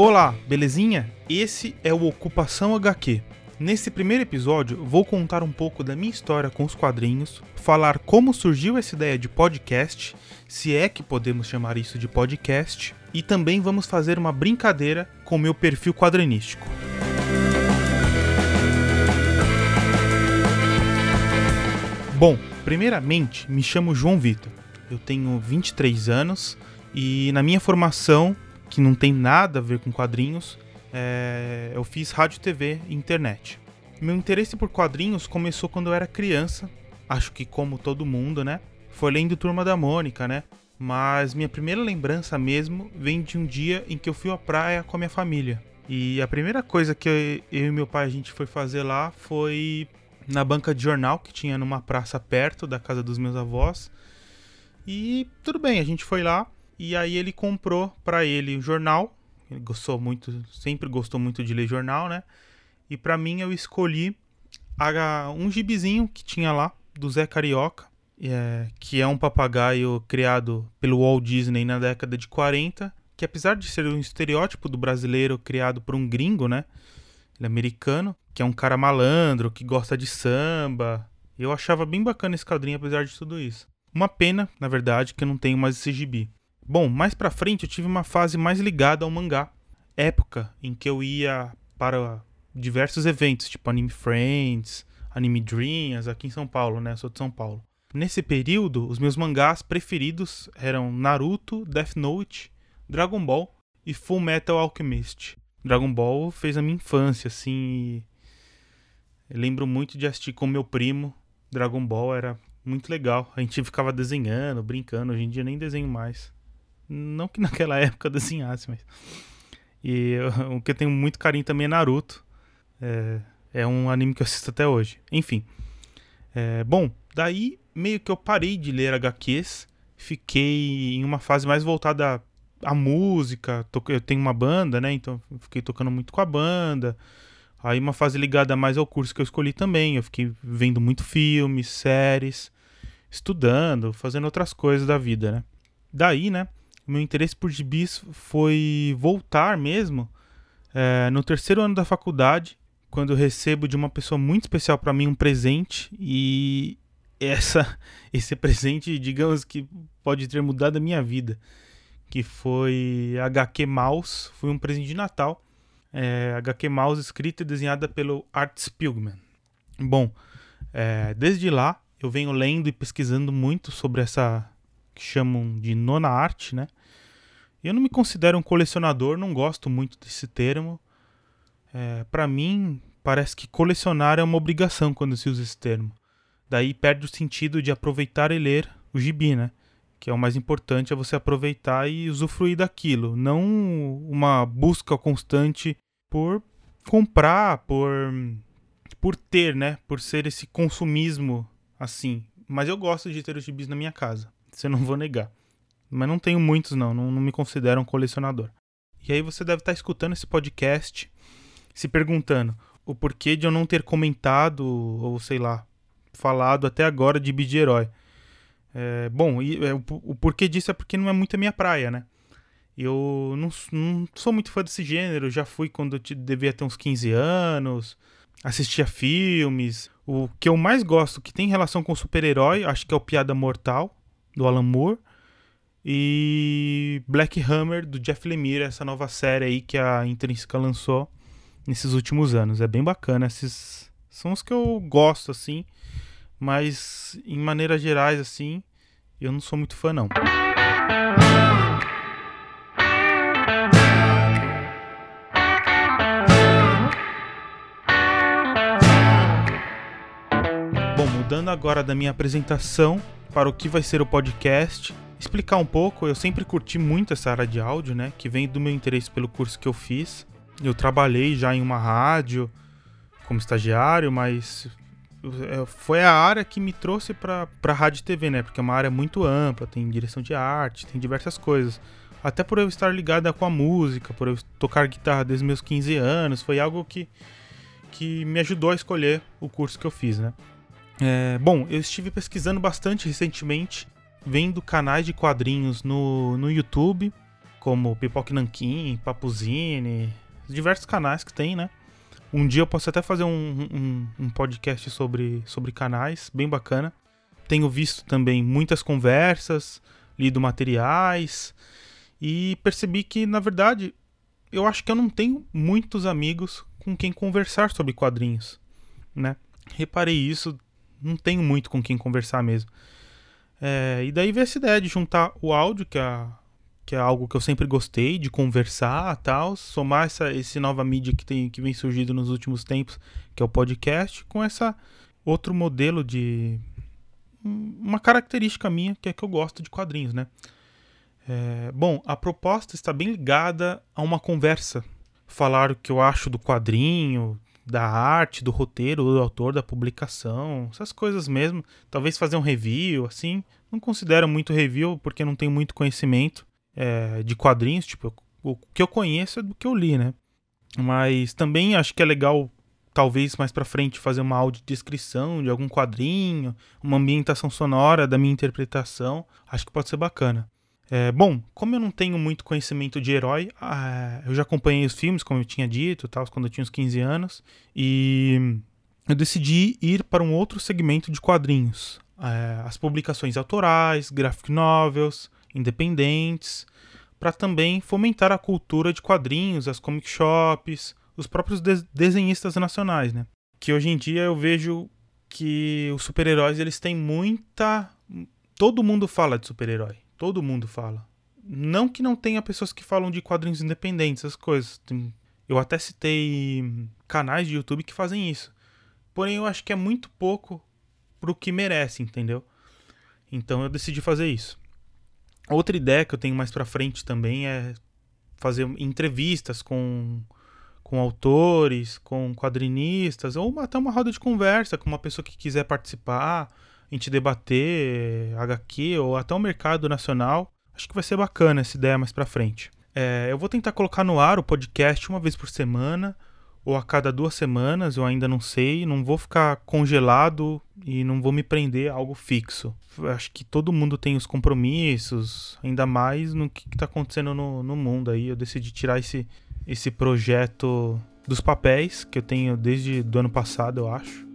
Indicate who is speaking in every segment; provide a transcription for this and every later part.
Speaker 1: Olá, belezinha? Esse é o Ocupação HQ. Nesse primeiro episódio, vou contar um pouco da minha história com os quadrinhos, falar como surgiu essa ideia de podcast, se é que podemos chamar isso de podcast, e também vamos fazer uma brincadeira com meu perfil quadrinístico. Bom, primeiramente, me chamo João Vitor. Eu tenho 23 anos e na minha formação, que não tem nada a ver com quadrinhos, é, eu fiz rádio, TV e internet. Meu interesse por quadrinhos começou quando eu era criança, acho que como todo mundo, né? Foi lendo Turma da Mônica, né? Mas minha primeira lembrança mesmo vem de um dia em que eu fui à praia com a minha família. E a primeira coisa que eu, eu e meu pai a gente foi fazer lá foi na banca de jornal que tinha numa praça perto da casa dos meus avós. E tudo bem, a gente foi lá e aí ele comprou para ele o jornal. Ele gostou muito, sempre gostou muito de ler jornal, né? E para mim eu escolhi a, um gibizinho que tinha lá do Zé Carioca, é, que é um papagaio criado pelo Walt Disney na década de 40, que apesar de ser um estereótipo do brasileiro criado por um gringo, né? Ele é americano, que é um cara malandro, que gosta de samba. Eu achava bem bacana esse quadrinho apesar de tudo isso. Uma pena, na verdade, que eu não tenho mais esse gibi. Bom, mais pra frente eu tive uma fase mais ligada ao mangá. Época em que eu ia para diversos eventos, tipo Anime Friends, Anime Dreams, aqui em São Paulo, né? Eu sou de São Paulo. Nesse período, os meus mangás preferidos eram Naruto, Death Note, Dragon Ball e Full Metal Alchemist. Dragon Ball fez a minha infância, assim. Lembro muito de assistir com meu primo. Dragon Ball era muito legal. A gente ficava desenhando, brincando. Hoje em dia nem desenho mais. Não que naquela época desenhasse, mas. E o que eu tenho muito carinho também é Naruto. É, é um anime que eu assisto até hoje. Enfim. É, bom, daí meio que eu parei de ler HQs. Fiquei em uma fase mais voltada à música. Eu tenho uma banda, né? Então fiquei tocando muito com a banda. Aí uma fase ligada mais ao curso que eu escolhi também. Eu fiquei vendo muito filmes, séries, estudando, fazendo outras coisas da vida, né? Daí, né? Meu interesse por gibis foi voltar mesmo é, no terceiro ano da faculdade, quando eu recebo de uma pessoa muito especial para mim um presente e essa esse presente, digamos que pode ter mudado a minha vida, que foi HQ Mouse, foi um presente de Natal. É, HQ Mouse escrita e desenhada pelo Art Spiegelman. Bom, é, desde lá eu venho lendo e pesquisando muito sobre essa que chamam de nona arte, né? Eu não me considero um colecionador, não gosto muito desse termo. É, para mim, parece que colecionar é uma obrigação quando se usa esse termo. Daí perde o sentido de aproveitar e ler o gibi, né? Que é o mais importante, é você aproveitar e usufruir daquilo, não uma busca constante por comprar, por por ter, né? Por ser esse consumismo assim. Mas eu gosto de ter os gibis na minha casa, eu não vou negar. Mas não tenho muitos, não. Não, não me considero um colecionador. E aí você deve estar escutando esse podcast se perguntando o porquê de eu não ter comentado, ou sei lá, falado até agora de Bid Herói. É, bom, e, é, o, o, porquê disso é porque não é muito a minha praia, né? Eu não, não sou muito fã desse gênero, já fui quando eu devia ter uns 15 anos, assistia filmes. O que eu mais gosto, que tem relação com super-herói, acho que é o Piada Mortal, do Alan Moore. E Black Hammer, do Jeff Lemire, essa nova série aí que a Intrínseca lançou nesses últimos anos. É bem bacana. Esses são os que eu gosto, assim. Mas, em maneiras gerais, assim, eu não sou muito fã, não. Bom, mudando agora da minha apresentação para o que vai ser o podcast explicar um pouco, eu sempre curti muito essa área de áudio, né? Que vem do meu interesse pelo curso que eu fiz. Eu trabalhei já em uma rádio como estagiário, mas é, foi a área que me trouxe para rádio e TV, né? Porque é uma área muito ampla, tem direção de arte, tem diversas coisas. Até por eu estar ligada com a música, por eu tocar guitarra desde meus 15 anos, foi algo que, que me ajudou a escolher o curso que eu fiz, né? É, bom, eu estive pesquisando bastante recentemente vendo canais de quadrinhos no, no YouTube como Pipoque Nanquim, Papuzine, diversos canais que tem, né? Um dia eu posso até fazer um, um, um, podcast sobre, sobre canais, bem bacana. Tenho visto também muitas conversas, lido materiais e percebi que, na verdade, eu acho que eu não tenho muitos amigos com quem conversar sobre quadrinhos, né? Reparei isso, não tenho muito com quem conversar mesmo. É, e daí veio essa ideia de juntar o áudio, que é, que é algo que eu sempre gostei, de conversar tal, somar essa esse nova mídia que, tem, que vem surgindo nos últimos tempos, que é o podcast, com essa outro modelo de. Uma característica minha, que é que eu gosto de quadrinhos, né? É, bom, a proposta está bem ligada a uma conversa. Falar o que eu acho do quadrinho, da arte, do roteiro, do autor, da publicação, essas coisas mesmo. Talvez fazer um review, assim. Não considero muito review porque não tenho muito conhecimento é, de quadrinhos. Tipo, o que eu conheço é do que eu li, né? Mas também acho que é legal, talvez mais pra frente, fazer uma audiodescrição de algum quadrinho, uma ambientação sonora da minha interpretação. Acho que pode ser bacana. É, bom, como eu não tenho muito conhecimento de herói, ah, eu já acompanhei os filmes, como eu tinha dito, tal, quando eu tinha uns 15 anos, e eu decidi ir para um outro segmento de quadrinhos. É, as publicações autorais, graphic novels, independentes, para também fomentar a cultura de quadrinhos, as comic shops, os próprios de desenhistas nacionais, né? Que hoje em dia eu vejo que os super-heróis eles têm muita. Todo mundo fala de super-herói Todo mundo fala. Não que não tenha pessoas que falam de quadrinhos independentes, essas coisas. Eu até citei canais de YouTube que fazem isso. Porém, eu acho que é muito pouco pro que merece, entendeu? Então eu decidi fazer isso. Outra ideia que eu tenho mais pra frente também é fazer entrevistas com, com autores, com quadrinistas, ou até uma roda de conversa com uma pessoa que quiser participar a gente debater HQ ou até o mercado nacional. Acho que vai ser bacana essa ideia mais pra frente. É, eu vou tentar colocar no ar o podcast uma vez por semana ou a cada duas semanas, eu ainda não sei. Não vou ficar congelado e não vou me prender a algo fixo. Acho que todo mundo tem os compromissos, ainda mais no que está acontecendo no, no mundo aí. Eu decidi tirar esse, esse projeto dos papéis que eu tenho desde do ano passado, eu acho.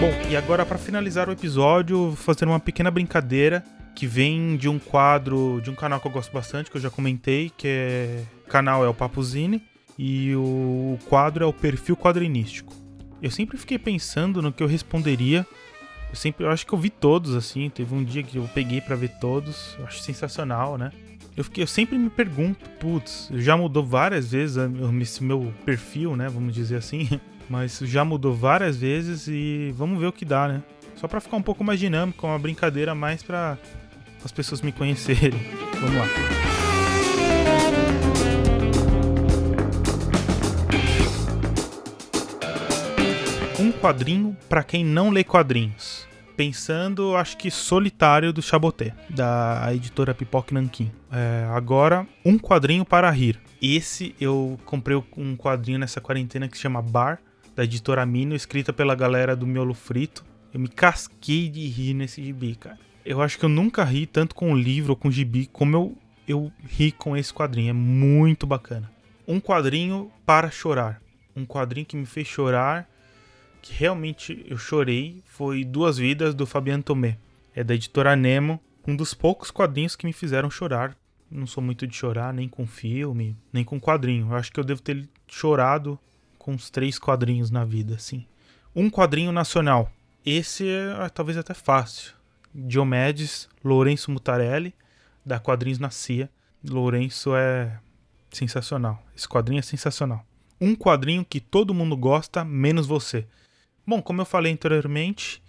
Speaker 1: Bom, e agora para finalizar o episódio, fazer uma pequena brincadeira que vem de um quadro de um canal que eu gosto bastante, que eu já comentei, que é o canal é o Papuzine e o quadro é o Perfil Quadrinístico. Eu sempre fiquei pensando no que eu responderia. Eu sempre, eu acho que eu vi todos assim, teve um dia que eu peguei para ver todos, eu acho sensacional, né? Eu, fiquei, eu sempre me pergunto, putz, já mudou várias vezes esse meu perfil, né, vamos dizer assim. Mas já mudou várias vezes e vamos ver o que dá, né? Só para ficar um pouco mais dinâmico, uma brincadeira mais para as pessoas me conhecerem. Vamos lá. Um quadrinho para quem não lê quadrinhos. Pensando, acho que Solitário do Chaboté, da editora Pipoque Nankin. É, agora, um quadrinho para rir. Esse eu comprei um quadrinho nessa quarentena que se chama Bar, da editora Mino, escrita pela galera do Miolo Frito. Eu me casquei de rir nesse gibi, cara. Eu acho que eu nunca ri tanto com o livro ou com o gibi como eu, eu ri com esse quadrinho. É muito bacana. Um quadrinho para chorar. Um quadrinho que me fez chorar, que realmente eu chorei, foi Duas Vidas do Fabiano Tomé. É da editora Nemo. Um dos poucos quadrinhos que me fizeram chorar. Não sou muito de chorar, nem com filme, nem com quadrinho. Eu acho que eu devo ter chorado com uns três quadrinhos na vida, assim. Um quadrinho nacional. Esse é ah, talvez até fácil. Diomedes, Lourenço Mutarelli, da Quadrinhos na CIA. Lourenço é sensacional. Esse quadrinho é sensacional. Um quadrinho que todo mundo gosta, menos você. Bom, como eu falei anteriormente,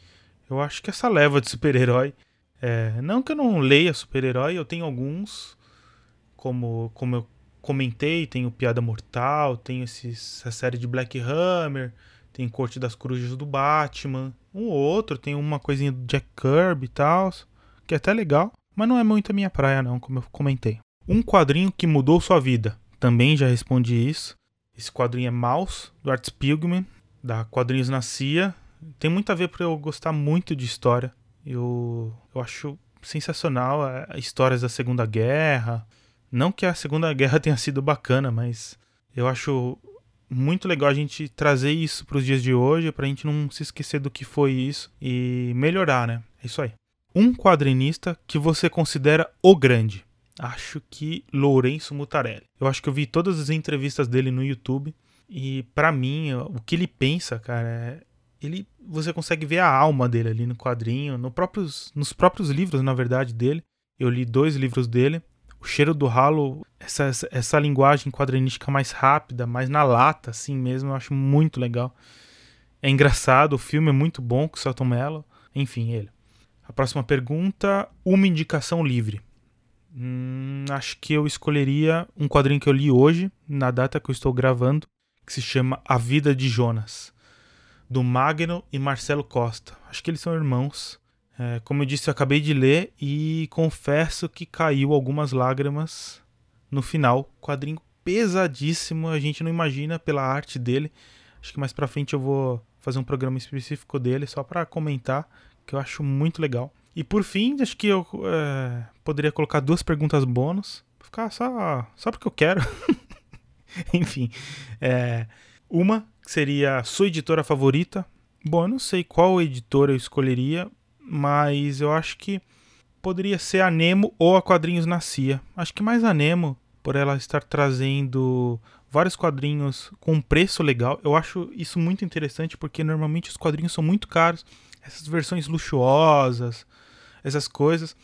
Speaker 1: eu acho que essa leva de super-herói. É, não que eu não leia super-herói, eu tenho alguns, como, como eu comentei, tem o Piada Mortal, tem esses, essa série de Black Hammer, tem Corte das Corujas do Batman, um ou outro, tem uma coisinha do Jack Kirby e tal, que é até legal, mas não é muito a minha praia não, como eu comentei. Um quadrinho que mudou sua vida, também já respondi isso. Esse quadrinho é Mouse, do Art Spiegelman, da Quadrinhos na CIA. Tem muito a ver por eu gostar muito de história. Eu, eu acho sensacional a, histórias da Segunda Guerra. Não que a Segunda Guerra tenha sido bacana, mas eu acho muito legal a gente trazer isso para os dias de hoje, para a gente não se esquecer do que foi isso e melhorar, né? É isso aí. Um quadrinista que você considera o grande. Acho que Lourenço Mutarelli. Eu acho que eu vi todas as entrevistas dele no YouTube e para mim o que ele pensa, cara, é ele você consegue ver a alma dele ali no quadrinho, no próprios, nos próprios livros, na verdade, dele. Eu li dois livros dele. O cheiro do ralo, essa, essa, essa linguagem quadrinística mais rápida, mais na lata, assim mesmo, eu acho muito legal. É engraçado, o filme é muito bom com o Celton Mello. Enfim, ele. A próxima pergunta, uma indicação livre. Hum, acho que eu escolheria um quadrinho que eu li hoje, na data que eu estou gravando, que se chama A Vida de Jonas do Magno e Marcelo Costa. Acho que eles são irmãos. É, como eu disse, eu acabei de ler e confesso que caiu algumas lágrimas no final. Quadrinho pesadíssimo, a gente não imagina pela arte dele. Acho que mais pra frente eu vou fazer um programa específico dele só para comentar, que eu acho muito legal. E por fim, acho que eu é, poderia colocar duas perguntas bônus. Ficar só, só porque eu quero. Enfim. É, uma seria sua editora favorita. Bom, eu não sei qual editora eu escolheria, mas eu acho que poderia ser a Nemo ou a Quadrinhos na CIA. Acho que mais a Nemo, por ela estar trazendo vários quadrinhos com um preço legal. Eu acho isso muito interessante porque normalmente os quadrinhos são muito caros, essas versões luxuosas, essas coisas.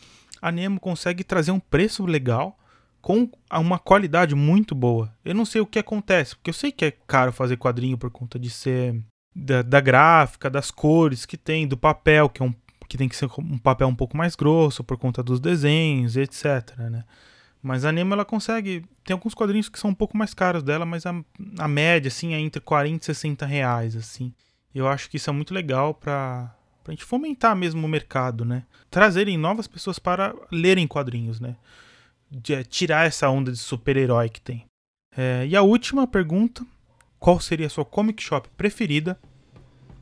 Speaker 1: A Nemo consegue trazer um preço legal com uma qualidade muito boa. Eu não sei o que acontece, porque eu sei que é caro fazer quadrinho por conta de ser da, da gráfica, das cores que tem, do papel, que, é um, que tem que ser um papel um pouco mais grosso por conta dos desenhos, etc. Né? Mas a Nemo ela consegue. Tem alguns quadrinhos que são um pouco mais caros dela, mas a, a média assim, é entre 40 e 60 reais. assim. Eu acho que isso é muito legal para a gente fomentar mesmo o mercado, né? Trazerem novas pessoas para lerem quadrinhos, né? de é, tirar essa onda de super-herói que tem. É, e a última pergunta: qual seria a sua comic shop preferida?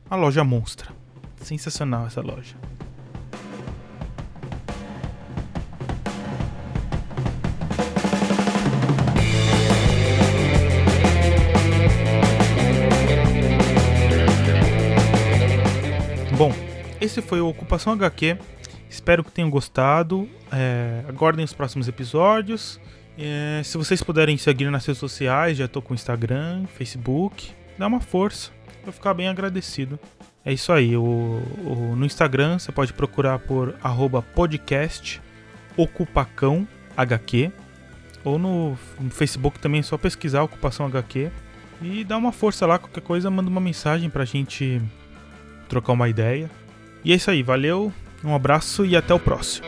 Speaker 1: A loja Monstra. Sensacional essa loja. Bom, esse foi o Ocupação HQ. Espero que tenham gostado. É, aguardem os próximos episódios. É, se vocês puderem seguir nas redes sociais, já estou com Instagram, Facebook, dá uma força. Vou ficar bem agradecido. É isso aí. O, o, no Instagram você pode procurar por podcast Ocupacão HQ. Ou no, no, Facebook também é só pesquisar Ocupação HQ. E dá uma força lá, qualquer coisa, manda uma mensagem pra gente trocar uma ideia. E é isso aí, valeu, um abraço e até o próximo.